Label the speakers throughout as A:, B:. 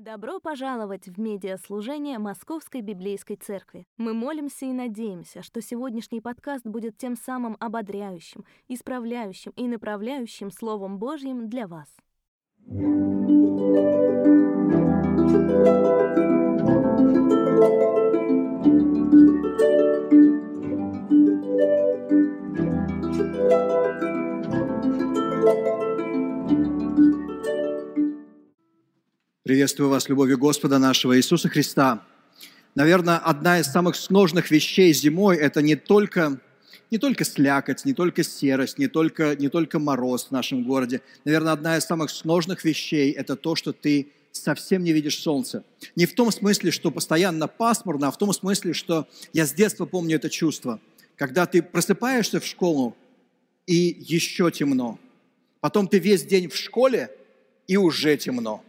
A: Добро пожаловать в медиаслужение Московской Библейской Церкви. Мы молимся и надеемся, что сегодняшний подкаст будет тем самым ободряющим, исправляющим и направляющим Словом Божьим для вас.
B: Приветствую вас любовью Господа нашего Иисуса Христа. Наверное, одна из самых сложных вещей зимой – это не только, не только слякоть, не только серость, не только, не только мороз в нашем городе. Наверное, одна из самых сложных вещей – это то, что ты совсем не видишь солнца. Не в том смысле, что постоянно пасмурно, а в том смысле, что я с детства помню это чувство. Когда ты просыпаешься в школу, и еще темно. Потом ты весь день в школе, и уже темно.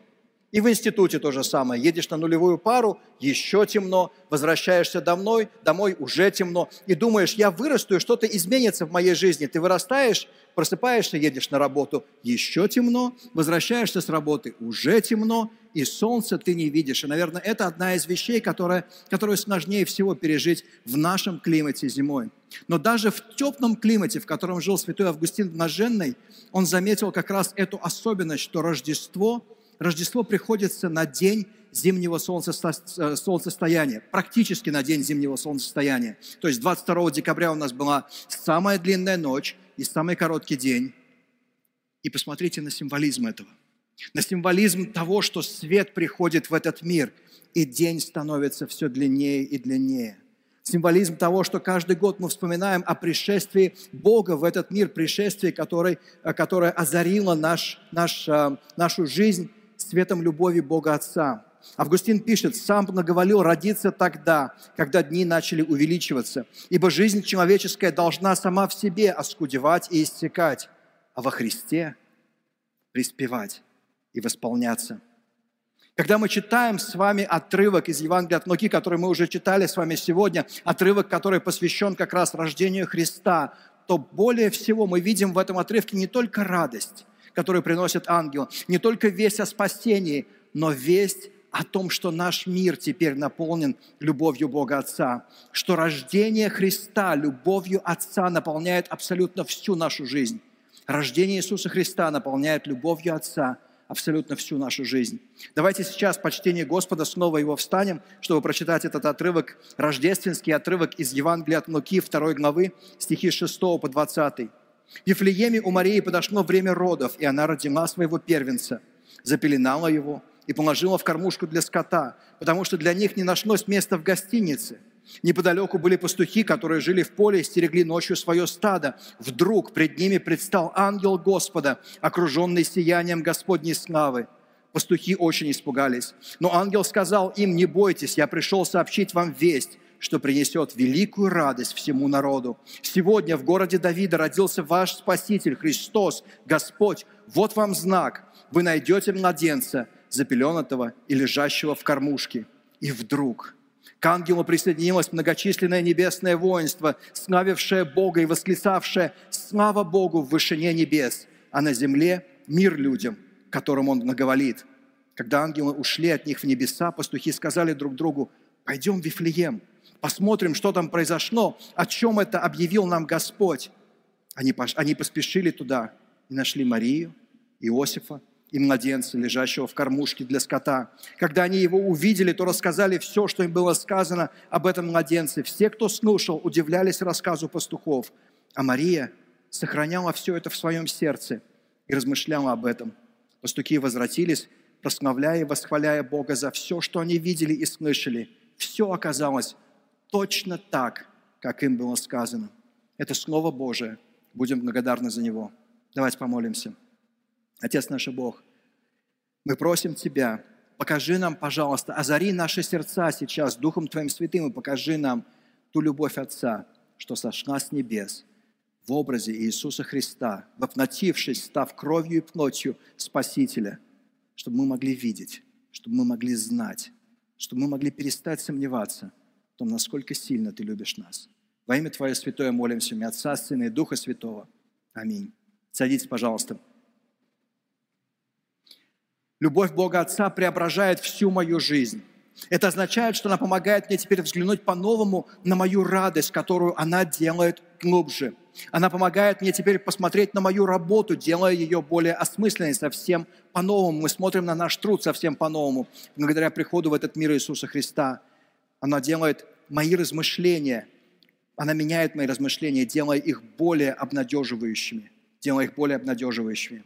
B: И в институте то же самое. Едешь на нулевую пару, еще темно, возвращаешься домой, домой уже темно, и думаешь, я вырасту, и что-то изменится в моей жизни. Ты вырастаешь, просыпаешься, едешь на работу, еще темно, возвращаешься с работы, уже темно, и солнце ты не видишь. И, наверное, это одна из вещей, которая, которую сложнее всего пережить в нашем климате зимой. Но даже в теплом климате, в котором жил святой Августин Блаженный, он заметил как раз эту особенность, что Рождество – Рождество приходится на день зимнего э, солнцестояния, практически на день зимнего солнцестояния. То есть 22 декабря у нас была самая длинная ночь и самый короткий день. И посмотрите на символизм этого. На символизм того, что свет приходит в этот мир, и день становится все длиннее и длиннее. Символизм того, что каждый год мы вспоминаем о пришествии Бога в этот мир, пришествии, который, которое озарило наш, наш, э, нашу жизнь светом любови Бога Отца. Августин пишет, «Сам наговорил родиться тогда, когда дни начали увеличиваться, ибо жизнь человеческая должна сама в себе оскудевать и истекать, а во Христе приспевать и восполняться». Когда мы читаем с вами отрывок из Евангелия от Луки, который мы уже читали с вами сегодня, отрывок, который посвящен как раз рождению Христа, то более всего мы видим в этом отрывке не только радость, которую приносит ангел. Не только весть о спасении, но весть о том, что наш мир теперь наполнен любовью Бога Отца, что рождение Христа любовью Отца наполняет абсолютно всю нашу жизнь. Рождение Иисуса Христа наполняет любовью Отца абсолютно всю нашу жизнь. Давайте сейчас в почтении Господа снова его встанем, чтобы прочитать этот отрывок, рождественский отрывок из Евангелия от Луки, 2 главы, стихи 6 по 20. В Ефлееме у Марии подошло время родов, и она родила своего первенца, запеленала его и положила в кормушку для скота, потому что для них не нашлось места в гостинице. Неподалеку были пастухи, которые жили в поле и стерегли ночью свое стадо. Вдруг пред ними предстал ангел Господа, окруженный сиянием Господней славы. Пастухи очень испугались. Но ангел сказал им, не бойтесь, я пришел сообщить вам весть, что принесет великую радость всему народу. Сегодня в городе Давида родился ваш Спаситель, Христос, Господь. Вот вам знак. Вы найдете младенца, запеленатого и лежащего в кормушке. И вдруг к ангелу присоединилось многочисленное небесное воинство, славившее Бога и восклицавшее «Слава Богу в вышине небес, а на земле мир людям, которым Он наговорит». Когда ангелы ушли от них в небеса, пастухи сказали друг другу, «Пойдем в Вифлеем, посмотрим, что там произошло, о чем это объявил нам Господь. Они, они поспешили туда и нашли Марию, Иосифа и младенца, лежащего в кормушке для скота. Когда они его увидели, то рассказали все, что им было сказано об этом младенце. Все, кто слушал, удивлялись рассказу пастухов. А Мария сохраняла все это в своем сердце и размышляла об этом. Пастухи возвратились, прославляя и восхваляя Бога за все, что они видели и слышали. Все оказалось точно так, как им было сказано. Это Слово Божие. Будем благодарны за него. Давайте помолимся. Отец наш Бог, мы просим Тебя, покажи нам, пожалуйста, озари наши сердца сейчас Духом Твоим Святым и покажи нам ту любовь Отца, что сошла с небес в образе Иисуса Христа, воплотившись, став кровью и плотью Спасителя, чтобы мы могли видеть, чтобы мы могли знать, чтобы мы могли перестать сомневаться – том, насколько сильно Ты любишь нас. Во имя Твое святое молимся, имя Отца, Сына и Духа Святого. Аминь. Садитесь, пожалуйста. Любовь Бога Отца преображает всю мою жизнь. Это означает, что она помогает мне теперь взглянуть по-новому на мою радость, которую она делает глубже. Она помогает мне теперь посмотреть на мою работу, делая ее более осмысленной, совсем по-новому. Мы смотрим на наш труд совсем по-новому, благодаря приходу в этот мир Иисуса Христа. Она делает мои размышления, она меняет мои размышления, делая их более обнадеживающими, делая их более обнадеживающими.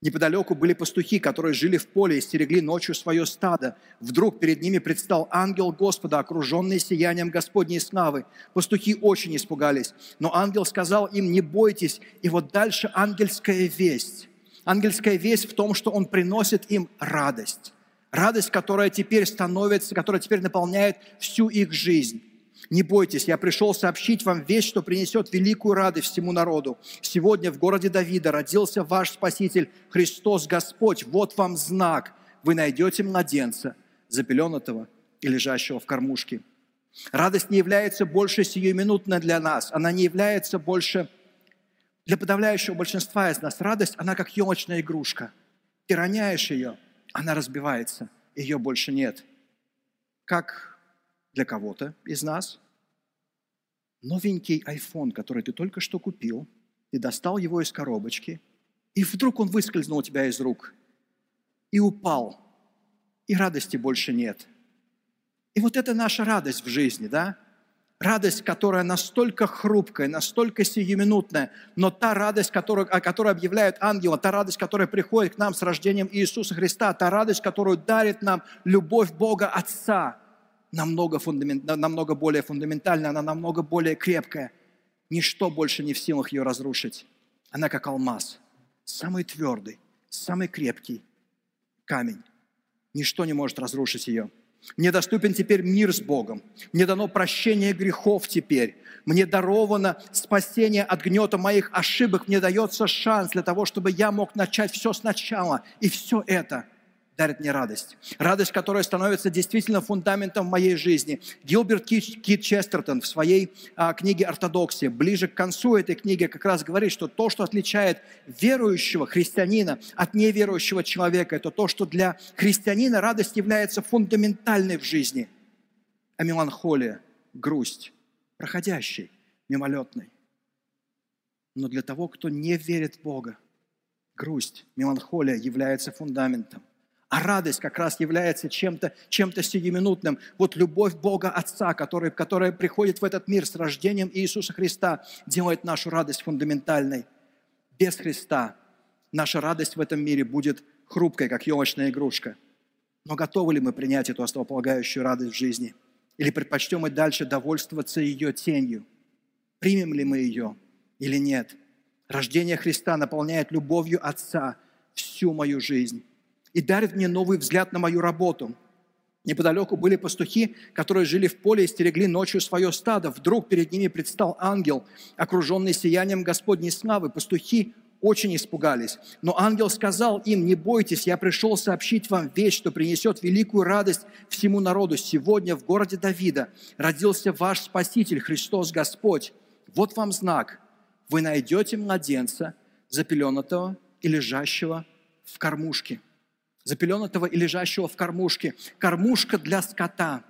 B: Неподалеку были пастухи, которые жили в поле и стерегли ночью свое стадо. Вдруг перед ними предстал ангел Господа, окруженный сиянием Господней славы. Пастухи очень испугались, но ангел сказал им, не бойтесь. И вот дальше ангельская весть. Ангельская весть в том, что он приносит им радость. Радость, которая теперь становится, которая теперь наполняет всю их жизнь. Не бойтесь, я пришел сообщить вам вещь, что принесет великую радость всему народу. Сегодня в городе Давида родился ваш Спаситель Христос Господь. Вот вам знак. Вы найдете младенца, запеленатого и лежащего в кормушке. Радость не является больше сиюминутной для нас. Она не является больше для подавляющего большинства из нас. Радость, она как елочная игрушка. Ты роняешь ее, она разбивается, ее больше нет. Как для кого-то из нас. Новенький iPhone, который ты только что купил, ты достал его из коробочки, и вдруг он выскользнул у тебя из рук и упал, и радости больше нет. И вот это наша радость в жизни, да? Радость, которая настолько хрупкая, настолько сиюминутная, но та радость, которую, о которой объявляют ангелы, та радость, которая приходит к нам с рождением Иисуса Христа, та радость, которую дарит нам любовь Бога Отца – намного, фундамент, намного более фундаментальная, она намного более крепкая. Ничто больше не в силах ее разрушить. Она как алмаз, самый твердый, самый крепкий камень. Ничто не может разрушить ее. Мне доступен теперь мир с Богом. Мне дано прощение грехов теперь. Мне даровано спасение от гнета моих ошибок. Мне дается шанс для того, чтобы я мог начать все сначала. И все это – дарит мне радость. Радость, которая становится действительно фундаментом моей жизни. Гилберт Кит Честертон в своей а, книге «Ортодоксия» ближе к концу этой книги как раз говорит, что то, что отличает верующего христианина от неверующего человека, это то, что для христианина радость является фундаментальной в жизни, а меланхолия, грусть, проходящей, мимолетной. Но для того, кто не верит в Бога, грусть, меланхолия является фундаментом. А радость как раз является чем-то чем сиюминутным. Вот любовь Бога Отца, который, которая приходит в этот мир с рождением Иисуса Христа, делает нашу радость фундаментальной. Без Христа наша радость в этом мире будет хрупкой, как елочная игрушка. Но готовы ли мы принять эту основополагающую радость в жизни? Или предпочтем мы дальше довольствоваться ее тенью? Примем ли мы ее или нет? Рождение Христа наполняет любовью Отца всю мою жизнь и дарит мне новый взгляд на мою работу. Неподалеку были пастухи, которые жили в поле и стерегли ночью свое стадо. Вдруг перед ними предстал ангел, окруженный сиянием Господней славы. Пастухи очень испугались. Но ангел сказал им, не бойтесь, я пришел сообщить вам вещь, что принесет великую радость всему народу. Сегодня в городе Давида родился ваш Спаситель, Христос Господь. Вот вам знак. Вы найдете младенца, запеленатого и лежащего в кормушке запеленатого и лежащего в кормушке. Кормушка для скота.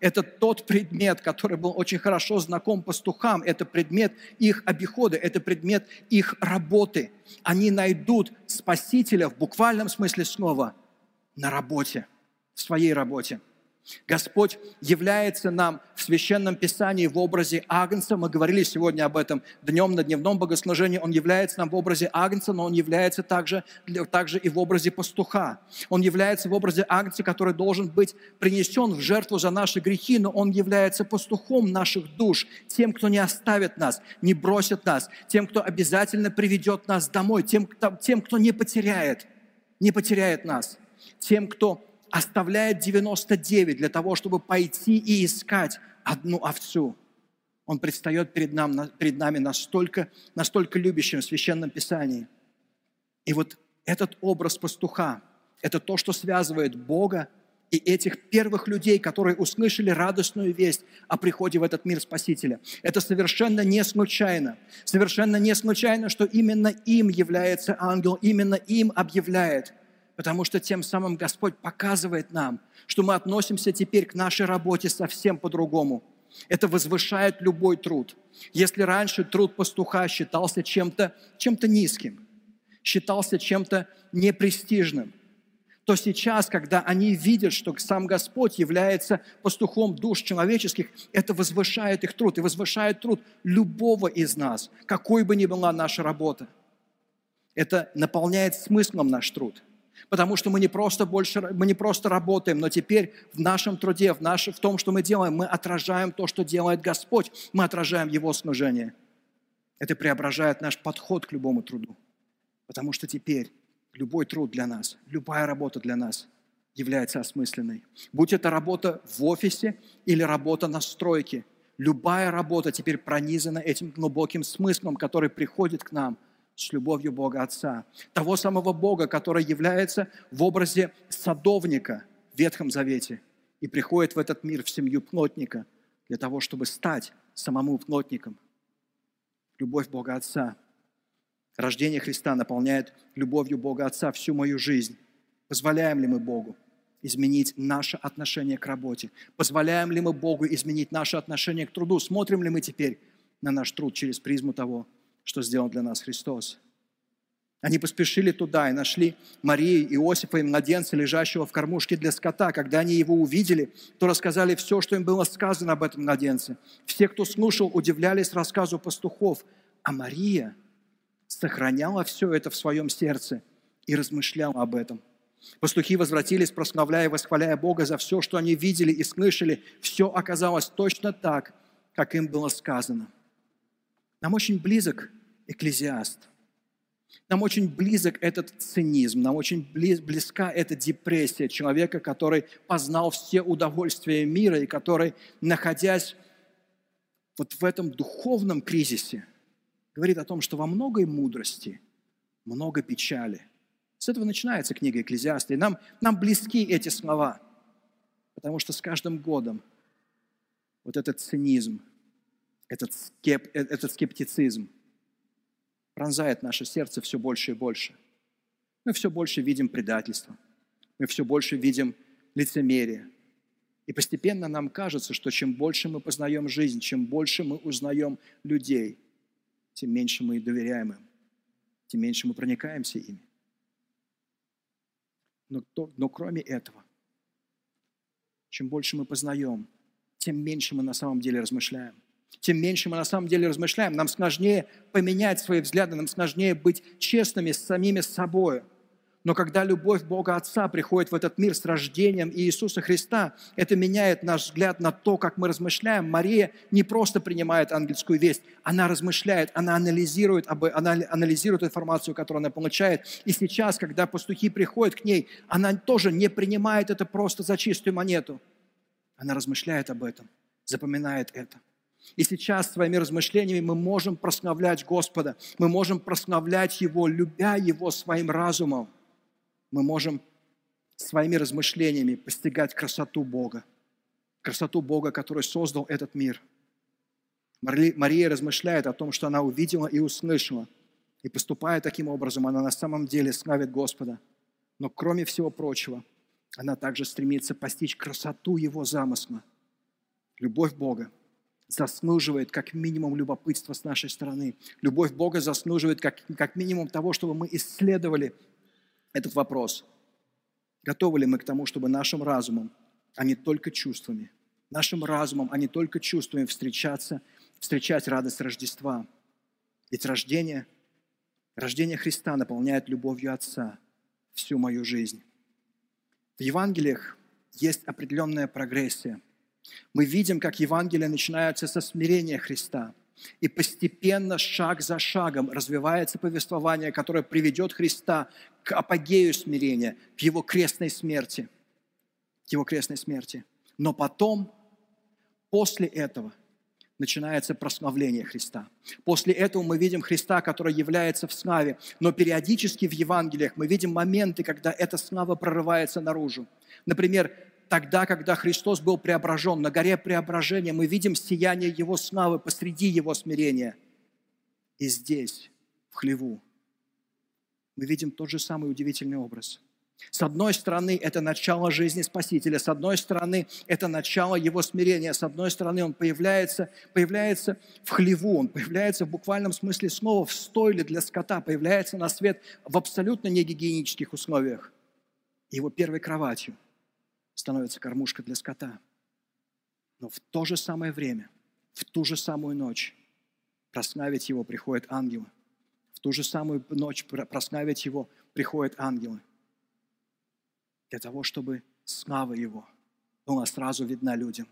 B: Это тот предмет, который был очень хорошо знаком пастухам. Это предмет их обихода, это предмет их работы. Они найдут Спасителя в буквальном смысле слова на работе, в своей работе. Господь является нам в Священном Писании в образе Агнца. Мы говорили сегодня об этом днем на дневном богослужении. Он является нам в образе Агнца, но Он является также, также и в образе пастуха. Он является в образе Агнца, который должен быть принесен в жертву за наши грехи, но Он является пастухом наших душ, тем, кто не оставит нас, не бросит нас, тем, кто обязательно приведет нас домой, тем, тем кто не потеряет, не потеряет нас, тем, кто оставляет 99 для того, чтобы пойти и искать одну овцу. Он предстает перед, нам, перед нами настолько, настолько любящим в Священном Писании. И вот этот образ пастуха – это то, что связывает Бога и этих первых людей, которые услышали радостную весть о приходе в этот мир Спасителя. Это совершенно не случайно. Совершенно не случайно, что именно им является ангел, именно им объявляет потому что тем самым Господь показывает нам, что мы относимся теперь к нашей работе совсем по-другому. Это возвышает любой труд. Если раньше труд пастуха считался чем-то чем низким, считался чем-то непрестижным, то сейчас, когда они видят, что сам Господь является пастухом душ человеческих, это возвышает их труд и возвышает труд любого из нас, какой бы ни была наша работа. Это наполняет смыслом наш труд – Потому что мы не просто, больше, мы не просто работаем, но теперь в нашем труде, в, наш, в том, что мы делаем, мы отражаем то, что делает Господь. Мы отражаем Его служение. Это преображает наш подход к любому труду. Потому что теперь любой труд для нас, любая работа для нас является осмысленной. Будь это работа в офисе или работа на стройке, любая работа теперь пронизана этим глубоким смыслом, который приходит к нам с любовью Бога Отца. Того самого Бога, который является в образе садовника в Ветхом Завете и приходит в этот мир в семью плотника для того, чтобы стать самому плотником. Любовь Бога Отца – Рождение Христа наполняет любовью Бога Отца всю мою жизнь. Позволяем ли мы Богу изменить наше отношение к работе? Позволяем ли мы Богу изменить наше отношение к труду? Смотрим ли мы теперь на наш труд через призму того, что сделал для нас Христос? Они поспешили туда и нашли Марию, Иосифа и младенца, лежащего в кормушке для скота. Когда они его увидели, то рассказали все, что им было сказано об этом младенце. Все, кто слушал, удивлялись рассказу пастухов. А Мария – сохраняла все это в своем сердце и размышляла об этом. Пастухи возвратились, прославляя и восхваляя Бога за все, что они видели и слышали. Все оказалось точно так, как им было сказано. Нам очень близок экклезиаст. Нам очень близок этот цинизм, нам очень близка эта депрессия человека, который познал все удовольствия мира и который, находясь вот в этом духовном кризисе, говорит о том, что во многой мудрости много печали. С этого начинается книга Экклезиаста. И нам, нам близки эти слова, потому что с каждым годом вот этот цинизм, этот, скеп, э, этот скептицизм пронзает наше сердце все больше и больше. Мы все больше видим предательство, мы все больше видим лицемерие. И постепенно нам кажется, что чем больше мы познаем жизнь, чем больше мы узнаем людей – тем меньше мы доверяем им, тем меньше мы проникаемся ими. Но, то, но кроме этого, чем больше мы познаем, тем меньше мы на самом деле размышляем. Тем меньше мы на самом деле размышляем. Нам сложнее поменять свои взгляды, нам сложнее быть честными с самими собой. Но когда любовь Бога Отца приходит в этот мир с рождением Иисуса Христа, это меняет наш взгляд на то, как мы размышляем. Мария не просто принимает ангельскую весть, она размышляет, она анализирует, она анализирует информацию, которую она получает. И сейчас, когда пастухи приходят к ней, она тоже не принимает это просто за чистую монету. Она размышляет об этом, запоминает это. И сейчас своими размышлениями мы можем прославлять Господа, мы можем прославлять Его, любя Его своим разумом мы можем своими размышлениями постигать красоту Бога, красоту Бога, который создал этот мир. Мария размышляет о том, что она увидела и услышала, и поступая таким образом, она на самом деле славит Господа. Но кроме всего прочего, она также стремится постичь красоту Его замысла. Любовь Бога заслуживает как минимум любопытства с нашей стороны. Любовь Бога заслуживает как, как минимум того, чтобы мы исследовали этот вопрос. Готовы ли мы к тому, чтобы нашим разумом, а не только чувствами, нашим разумом, а не только чувствами встречаться, встречать радость Рождества? Ведь рождение, рождение Христа наполняет любовью Отца всю мою жизнь. В Евангелиях есть определенная прогрессия. Мы видим, как Евангелие начинается со смирения Христа – и постепенно, шаг за шагом, развивается повествование, которое приведет Христа к апогею смирения, к его крестной смерти. К его крестной смерти. Но потом, после этого, начинается прославление Христа. После этого мы видим Христа, который является в славе. Но периодически в Евангелиях мы видим моменты, когда эта слава прорывается наружу. Например, тогда, когда Христос был преображен, на горе преображения, мы видим сияние Его славы посреди Его смирения. И здесь, в хлеву, мы видим тот же самый удивительный образ. С одной стороны, это начало жизни Спасителя, с одной стороны, это начало его смирения, с одной стороны, он появляется, появляется в хлеву, он появляется в буквальном смысле снова в стойле для скота, появляется на свет в абсолютно негигиенических условиях. Его первой кроватью становится кормушка для скота. Но в то же самое время, в ту же самую ночь прославить его приходят ангелы. В ту же самую ночь прославить его приходят ангелы – для того, чтобы слава Его была сразу видна людям.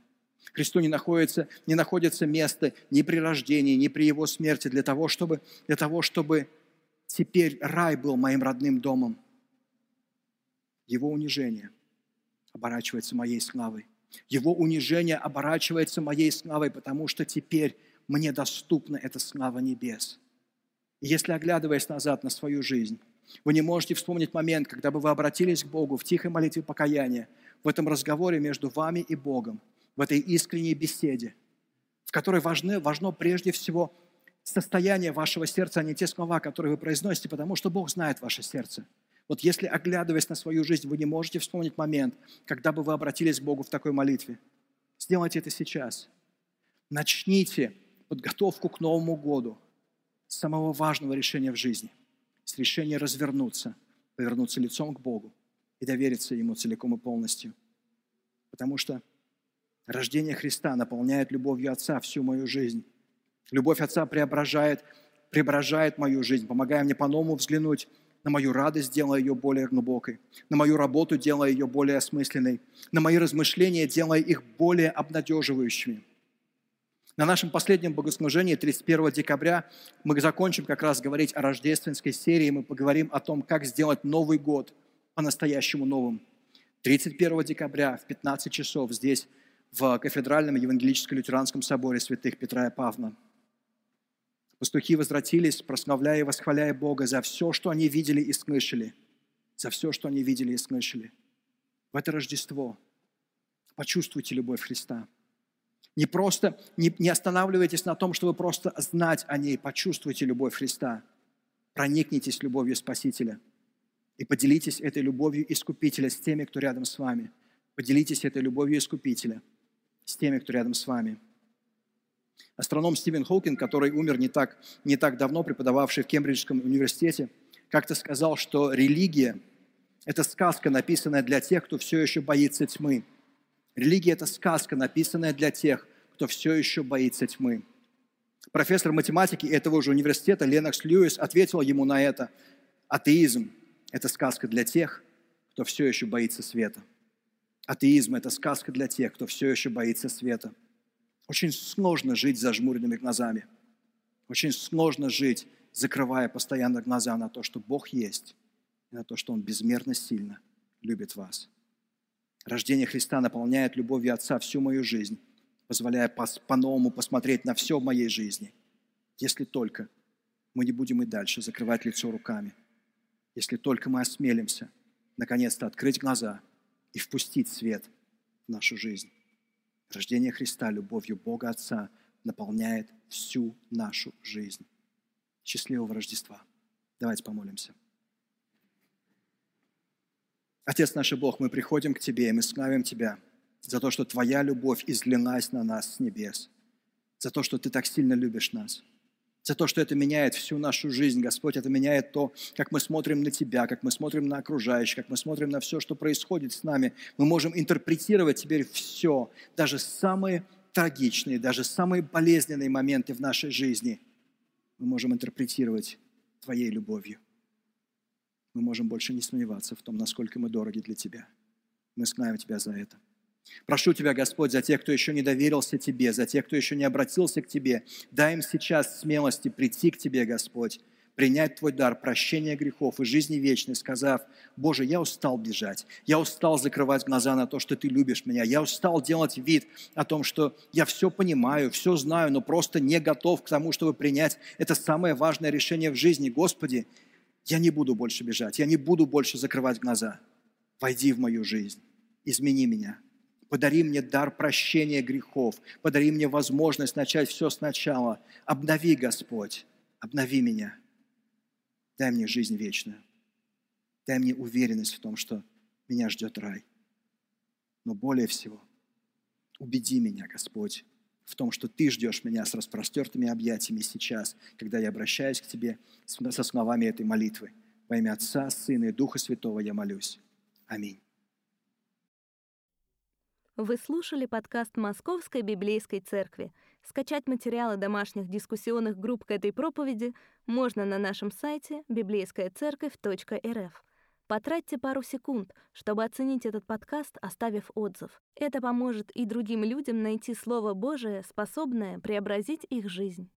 B: Христу не находится, не находится место ни при рождении, ни при Его смерти для того, чтобы, для того, чтобы теперь рай был моим родным домом. Его унижение оборачивается моей славой. Его унижение оборачивается моей славой, потому что теперь мне доступна эта слава небес. И если, оглядываясь назад на свою жизнь, вы не можете вспомнить момент, когда бы вы обратились к Богу в тихой молитве покаяния, в этом разговоре между вами и Богом, в этой искренней беседе, в которой важны, важно прежде всего состояние вашего сердца, а не те слова, которые вы произносите, потому что Бог знает ваше сердце. Вот если, оглядываясь на свою жизнь, вы не можете вспомнить момент, когда бы вы обратились к Богу в такой молитве, сделайте это сейчас. Начните подготовку к Новому году с самого важного решения в жизни с решения развернуться, повернуться лицом к Богу и довериться Ему целиком и полностью. Потому что рождение Христа наполняет любовью Отца всю мою жизнь. Любовь Отца преображает, преображает мою жизнь, помогая мне по-новому взглянуть на мою радость, делая ее более глубокой, на мою работу, делая ее более осмысленной, на мои размышления, делая их более обнадеживающими – на нашем последнем богослужении 31 декабря мы закончим как раз говорить о рождественской серии, мы поговорим о том, как сделать Новый год по-настоящему новым. 31 декабря в 15 часов здесь, в кафедральном евангелическо-лютеранском соборе святых Петра и Павла. Пастухи возвратились, прославляя и восхваляя Бога за все, что они видели и слышали. За все, что они видели и слышали. В это Рождество почувствуйте любовь Христа – не просто, не, не останавливайтесь на том, чтобы просто знать о ней, почувствуйте любовь Христа. Проникнитесь любовью Спасителя и поделитесь этой любовью Искупителя с теми, кто рядом с вами. Поделитесь этой любовью Искупителя с теми, кто рядом с вами. Астроном Стивен Хокинг, который умер не так, не так давно, преподававший в Кембриджском университете, как-то сказал, что религия – это сказка, написанная для тех, кто все еще боится тьмы – Религия – это сказка, написанная для тех, кто все еще боится тьмы. Профессор математики этого же университета Ленокс Льюис ответил ему на это. Атеизм – это сказка для тех, кто все еще боится света. Атеизм – это сказка для тех, кто все еще боится света. Очень сложно жить зажмуренными глазами. Очень сложно жить, закрывая постоянно глаза на то, что Бог есть, и на то, что Он безмерно сильно любит вас. Рождение Христа наполняет любовью Отца всю мою жизнь, позволяя по-новому посмотреть на все в моей жизни, если только мы не будем и дальше закрывать лицо руками, если только мы осмелимся наконец-то открыть глаза и впустить свет в нашу жизнь. Рождение Христа любовью Бога Отца наполняет всю нашу жизнь. Счастливого Рождества! Давайте помолимся. Отец наш Бог, мы приходим к Тебе, и мы славим Тебя за то, что Твоя любовь излилась на нас с небес, за то, что Ты так сильно любишь нас, за то, что это меняет всю нашу жизнь, Господь, это меняет то, как мы смотрим на Тебя, как мы смотрим на окружающих, как мы смотрим на все, что происходит с нами. Мы можем интерпретировать теперь все, даже самые трагичные, даже самые болезненные моменты в нашей жизни. Мы можем интерпретировать Твоей любовью мы можем больше не сомневаться в том, насколько мы дороги для Тебя. Мы славим Тебя за это. Прошу Тебя, Господь, за тех, кто еще не доверился Тебе, за тех, кто еще не обратился к Тебе, дай им сейчас смелости прийти к Тебе, Господь, принять Твой дар прощения грехов и жизни вечной, сказав, Боже, я устал бежать, я устал закрывать глаза на то, что Ты любишь меня, я устал делать вид о том, что я все понимаю, все знаю, но просто не готов к тому, чтобы принять это самое важное решение в жизни. Господи, я не буду больше бежать, я не буду больше закрывать глаза. Войди в мою жизнь, измени меня. Подари мне дар прощения грехов. Подари мне возможность начать все сначала. Обнови, Господь, обнови меня. Дай мне жизнь вечную. Дай мне уверенность в том, что меня ждет рай. Но более всего, убеди меня, Господь, в том, что Ты ждешь меня с распростертыми объятиями сейчас, когда я обращаюсь к Тебе со словами этой молитвы. Во имя Отца, Сына и Духа Святого я молюсь. Аминь.
A: Вы слушали подкаст Московской библейской церкви. Скачать материалы домашних дискуссионных групп к этой проповеди можно на нашем сайте библейскаяцерковь.рф. Потратьте пару секунд, чтобы оценить этот подкаст, оставив отзыв. Это поможет и другим людям найти Слово Божие, способное преобразить их жизнь.